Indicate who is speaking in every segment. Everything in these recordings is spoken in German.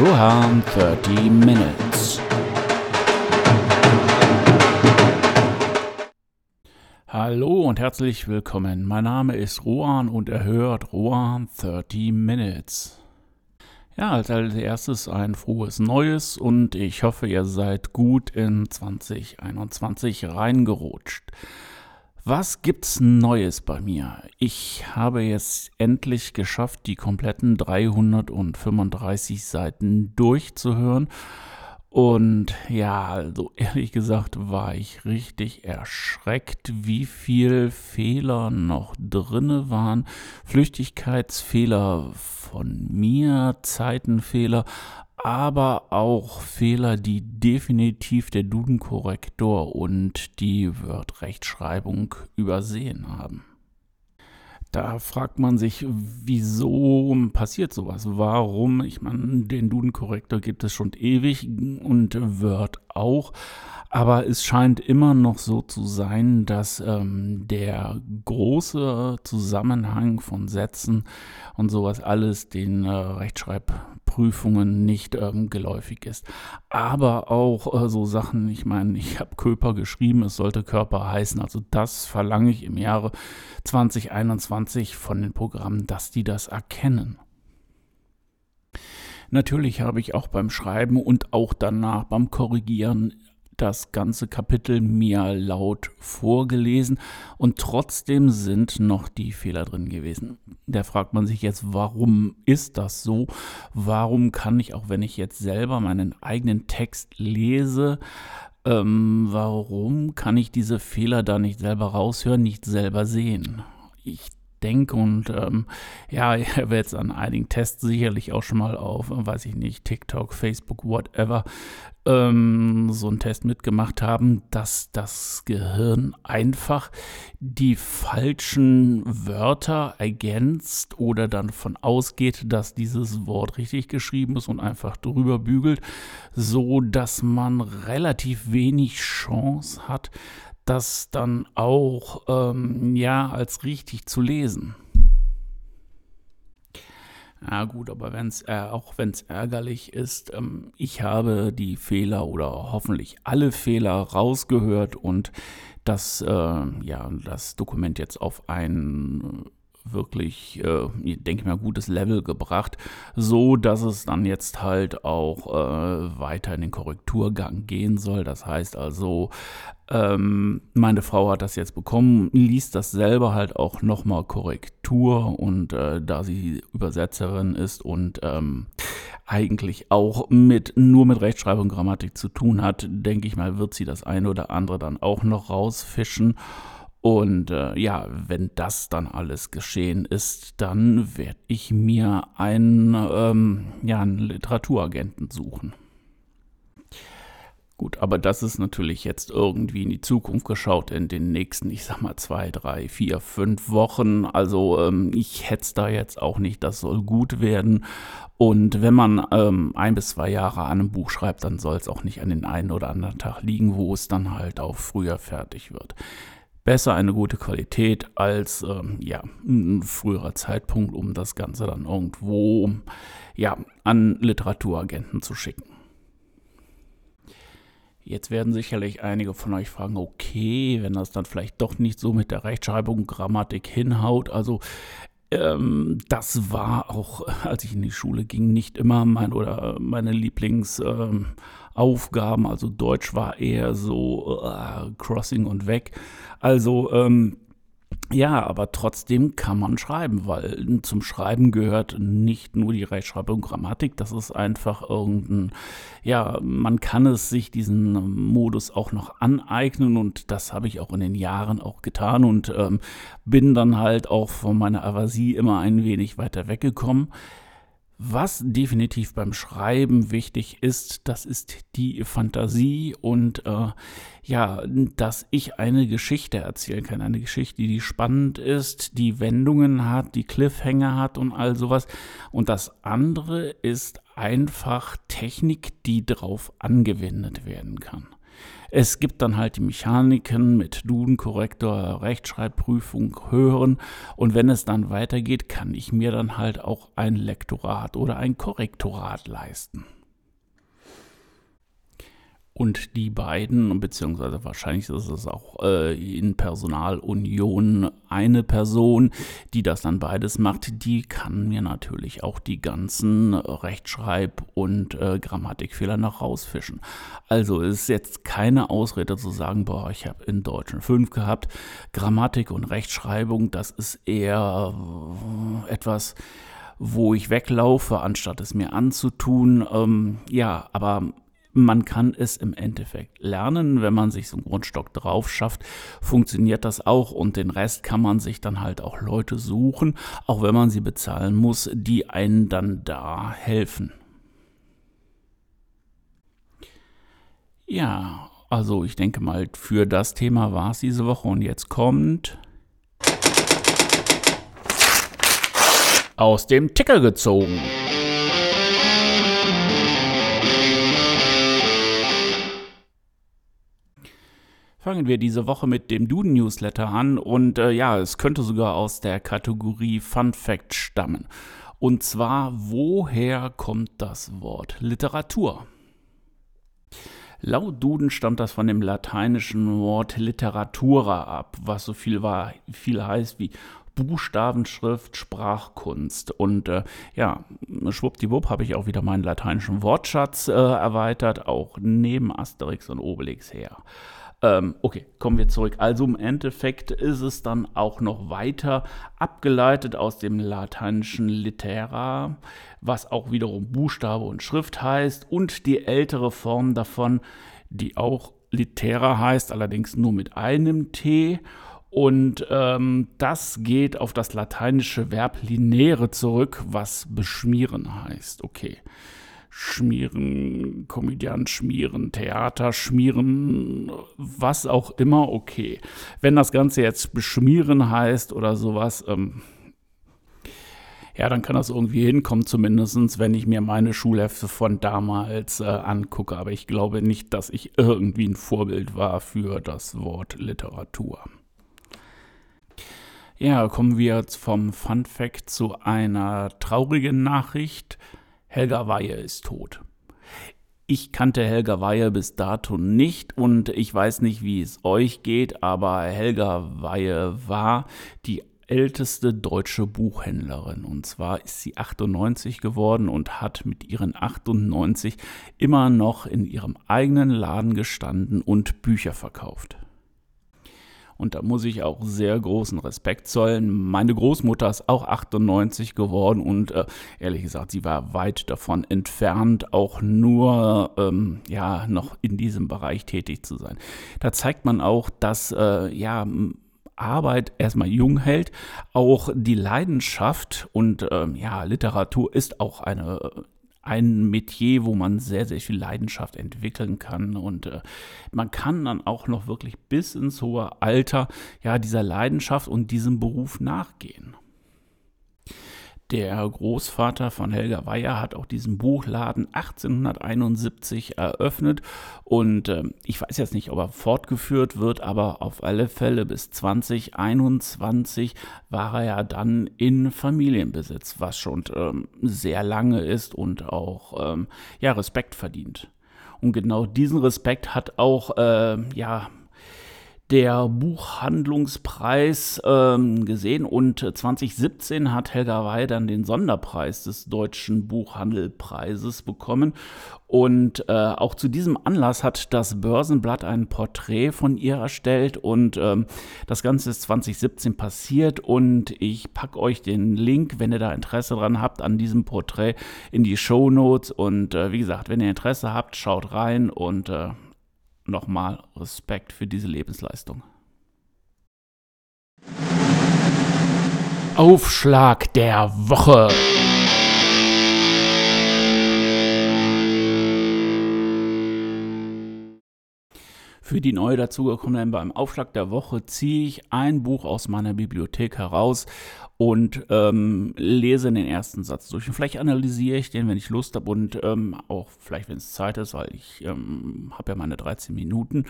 Speaker 1: Rohan 30 Minutes. Hallo und herzlich willkommen. Mein Name ist Rohan und er hört Rohan 30 Minutes. Ja, als erstes ein frohes Neues und ich hoffe, ihr seid gut in 2021 reingerutscht. Was gibt's Neues bei mir? Ich habe jetzt endlich geschafft, die kompletten 335 Seiten durchzuhören. Und ja, also ehrlich gesagt war ich richtig erschreckt, wie viel Fehler noch drinne waren. Flüchtigkeitsfehler von mir, Zeitenfehler, aber auch Fehler, die definitiv der Duden-Korrektor und die Word-Rechtschreibung übersehen haben. Da fragt man sich, wieso passiert sowas? Warum? Ich meine, den Duden-Korrektor gibt es schon ewig und Word auch. Aber es scheint immer noch so zu sein, dass ähm, der große Zusammenhang von Sätzen und sowas alles den äh, Rechtschreibprüfungen nicht ähm, geläufig ist. Aber auch äh, so Sachen, ich meine, ich habe Köper geschrieben, es sollte Körper heißen. Also das verlange ich im Jahre 2021 von den Programmen, dass die das erkennen. Natürlich habe ich auch beim Schreiben und auch danach beim Korrigieren das ganze Kapitel mir laut vorgelesen und trotzdem sind noch die Fehler drin gewesen. Da fragt man sich jetzt, warum ist das so? Warum kann ich, auch wenn ich jetzt selber meinen eigenen Text lese, ähm, warum kann ich diese Fehler da nicht selber raushören, nicht selber sehen? Ich denke und ähm, ja, ihr werdet es an einigen Tests sicherlich auch schon mal auf, weiß ich nicht, TikTok, Facebook, whatever, ähm, so einen Test mitgemacht haben, dass das Gehirn einfach die falschen Wörter ergänzt oder dann von ausgeht, dass dieses Wort richtig geschrieben ist und einfach drüber bügelt, so dass man relativ wenig Chance hat, das dann auch ähm, ja als richtig zu lesen. Ja gut, aber wenn's, äh, auch wenn es ärgerlich ist, ähm, ich habe die Fehler oder hoffentlich alle Fehler rausgehört und das, äh, ja, das Dokument jetzt auf ein wirklich, äh, denke ich mal, gutes Level gebracht, so dass es dann jetzt halt auch äh, weiter in den Korrekturgang gehen soll. Das heißt also, ähm, meine Frau hat das jetzt bekommen, liest das selber halt auch nochmal Korrektur und äh, da sie Übersetzerin ist und ähm, eigentlich auch mit nur mit Rechtschreibung und Grammatik zu tun hat, denke ich mal, wird sie das eine oder andere dann auch noch rausfischen. Und äh, ja, wenn das dann alles geschehen ist, dann werde ich mir einen, ähm, ja, einen Literaturagenten suchen. Gut, aber das ist natürlich jetzt irgendwie in die Zukunft geschaut in den nächsten, ich sag mal, zwei, drei, vier, fünf Wochen. Also ähm, ich hetze da jetzt auch nicht, das soll gut werden. Und wenn man ähm, ein bis zwei Jahre an einem Buch schreibt, dann soll es auch nicht an den einen oder anderen Tag liegen, wo es dann halt auch früher fertig wird besser eine gute Qualität als ähm, ja, ein früherer Zeitpunkt, um das Ganze dann irgendwo ja, an Literaturagenten zu schicken. Jetzt werden sicherlich einige von euch fragen, okay, wenn das dann vielleicht doch nicht so mit der Rechtschreibung, Grammatik hinhaut, also ähm, das war auch, als ich in die Schule ging, nicht immer mein oder meine Lieblings ähm, Aufgaben. Also Deutsch war eher so uh, Crossing und weg. Also ähm, ja, aber trotzdem kann man schreiben, weil zum Schreiben gehört nicht nur die Rechtschreibung und Grammatik, das ist einfach irgendein, ja, man kann es sich diesen Modus auch noch aneignen und das habe ich auch in den Jahren auch getan und ähm, bin dann halt auch von meiner Avasie immer ein wenig weiter weggekommen. Was definitiv beim Schreiben wichtig ist, das ist die Fantasie und äh, ja, dass ich eine Geschichte erzählen kann. Eine Geschichte, die spannend ist, die Wendungen hat, die Cliffhanger hat und all sowas. Und das andere ist einfach Technik, die darauf angewendet werden kann. Es gibt dann halt die Mechaniken mit Duden-Korrektor, Rechtschreibprüfung, Hören und wenn es dann weitergeht, kann ich mir dann halt auch ein Lektorat oder ein Korrektorat leisten. Und die beiden, beziehungsweise wahrscheinlich ist es auch äh, in Personalunion eine Person, die das dann beides macht, die kann mir natürlich auch die ganzen Rechtschreib- und äh, Grammatikfehler noch rausfischen. Also ist jetzt keine Ausrede zu sagen, boah, ich habe in Deutsch eine 5 gehabt. Grammatik und Rechtschreibung, das ist eher äh, etwas, wo ich weglaufe, anstatt es mir anzutun. Ähm, ja, aber man kann es im Endeffekt lernen, wenn man sich so einen Grundstock drauf schafft, funktioniert das auch und den Rest kann man sich dann halt auch Leute suchen, auch wenn man sie bezahlen muss, die einen dann da helfen. Ja, also ich denke mal, für das Thema war es diese Woche und jetzt kommt aus dem Ticker gezogen. Fangen wir diese Woche mit dem Duden-Newsletter an und äh, ja, es könnte sogar aus der Kategorie Fun Fact stammen. Und zwar, woher kommt das Wort Literatur? Laut Duden stammt das von dem lateinischen Wort literatura ab, was so viel, war, viel heißt wie Buchstabenschrift, Sprachkunst. Und äh, ja, schwuppdiwupp habe ich auch wieder meinen lateinischen Wortschatz äh, erweitert, auch neben Asterix und Obelix her. Ähm, okay, kommen wir zurück. Also im Endeffekt ist es dann auch noch weiter abgeleitet aus dem lateinischen Litera, was auch wiederum Buchstabe und Schrift heißt, und die ältere Form davon, die auch Litera heißt, allerdings nur mit einem T. Und ähm, das geht auf das lateinische Verb linere zurück, was beschmieren heißt. Okay. Schmieren, Komödiant schmieren, Theater schmieren, was auch immer, okay. Wenn das Ganze jetzt beschmieren heißt oder sowas, ähm, ja, dann kann das irgendwie hinkommen, zumindest wenn ich mir meine Schulhefte von damals äh, angucke. Aber ich glaube nicht, dass ich irgendwie ein Vorbild war für das Wort Literatur. Ja, kommen wir jetzt vom Fun Fact zu einer traurigen Nachricht. Helga Weihe ist tot. Ich kannte Helga Weihe bis dato nicht und ich weiß nicht, wie es euch geht, aber Helga Weihe war die älteste deutsche Buchhändlerin. Und zwar ist sie 98 geworden und hat mit ihren 98 immer noch in ihrem eigenen Laden gestanden und Bücher verkauft. Und da muss ich auch sehr großen Respekt zollen. Meine Großmutter ist auch 98 geworden und äh, ehrlich gesagt, sie war weit davon entfernt, auch nur ähm, ja noch in diesem Bereich tätig zu sein. Da zeigt man auch, dass äh, ja Arbeit erstmal jung hält, auch die Leidenschaft und ähm, ja, Literatur ist auch eine ein Metier, wo man sehr, sehr viel Leidenschaft entwickeln kann. Und äh, man kann dann auch noch wirklich bis ins hohe Alter ja dieser Leidenschaft und diesem Beruf nachgehen. Der Großvater von Helga Weyer hat auch diesen Buchladen 1871 eröffnet und äh, ich weiß jetzt nicht, ob er fortgeführt wird, aber auf alle Fälle bis 2021 war er ja dann in Familienbesitz, was schon ähm, sehr lange ist und auch ähm, ja Respekt verdient. Und genau diesen Respekt hat auch äh, ja der Buchhandlungspreis ähm, gesehen und 2017 hat Helga Wey dann den Sonderpreis des Deutschen Buchhandelpreises bekommen. Und äh, auch zu diesem Anlass hat das Börsenblatt ein Porträt von ihr erstellt und ähm, das Ganze ist 2017 passiert und ich packe euch den Link, wenn ihr da Interesse dran habt, an diesem Porträt in die Show Notes und äh, wie gesagt, wenn ihr Interesse habt, schaut rein und äh, nochmal Respekt für diese Lebensleistung. Aufschlag der Woche. Für die neu dazugekommenen beim Aufschlag der Woche ziehe ich ein Buch aus meiner Bibliothek heraus und ähm, lese den ersten Satz durch. Und vielleicht analysiere ich den, wenn ich Lust habe und ähm, auch vielleicht, wenn es Zeit ist, weil ich ähm, habe ja meine 13 Minuten.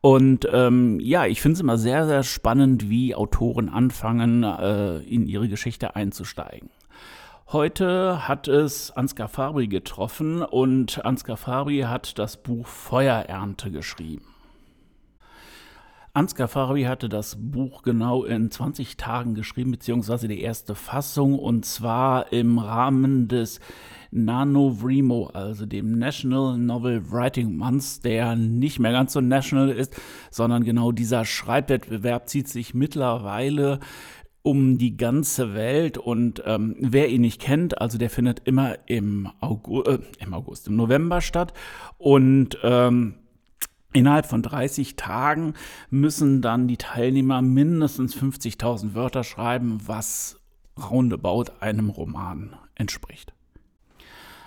Speaker 1: Und ähm, ja, ich finde es immer sehr, sehr spannend, wie Autoren anfangen, äh, in ihre Geschichte einzusteigen. Heute hat es Ansgar Fabri getroffen und Ansgar Fabri hat das Buch Feuerernte geschrieben. Ansgar Farabi hatte das Buch genau in 20 Tagen geschrieben, beziehungsweise die erste Fassung, und zwar im Rahmen des NaNoWriMo, also dem National Novel Writing Month, der nicht mehr ganz so national ist, sondern genau dieser Schreibwettbewerb zieht sich mittlerweile um die ganze Welt. Und ähm, wer ihn nicht kennt, also der findet immer im August, äh, im August, im November statt. Und ähm, Innerhalb von 30 Tagen müssen dann die Teilnehmer mindestens 50.000 Wörter schreiben, was roundabout einem Roman entspricht.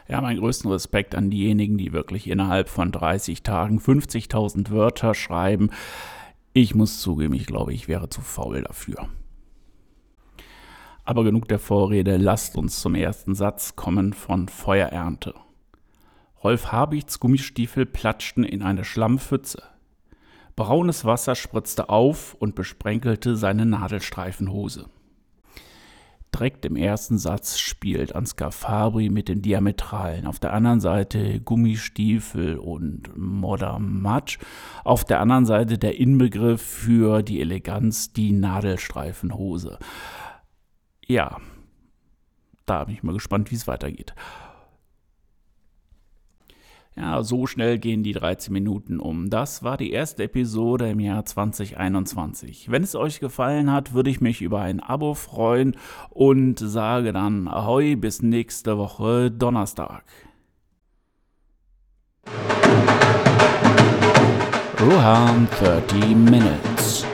Speaker 1: Ja, meinen größten Respekt an diejenigen, die wirklich innerhalb von 30 Tagen 50.000 Wörter schreiben. Ich muss zugeben, ich glaube, ich wäre zu faul dafür. Aber genug der Vorrede, lasst uns zum ersten Satz kommen von Feuerernte. Rolf Habichts Gummistiefel platschten in eine Schlammpfütze. Braunes Wasser spritzte auf und besprenkelte seine Nadelstreifenhose. Direkt im ersten Satz spielt Ansgar Fabri mit den Diametralen. Auf der anderen Seite Gummistiefel und Modder Matsch. Auf der anderen Seite der Inbegriff für die Eleganz, die Nadelstreifenhose. Ja, da bin ich mal gespannt, wie es weitergeht. Ja, so schnell gehen die 13 Minuten um. Das war die erste Episode im Jahr 2021. Wenn es euch gefallen hat, würde ich mich über ein Abo freuen und sage dann Ahoi bis nächste Woche Donnerstag. Rohan 30 Minutes.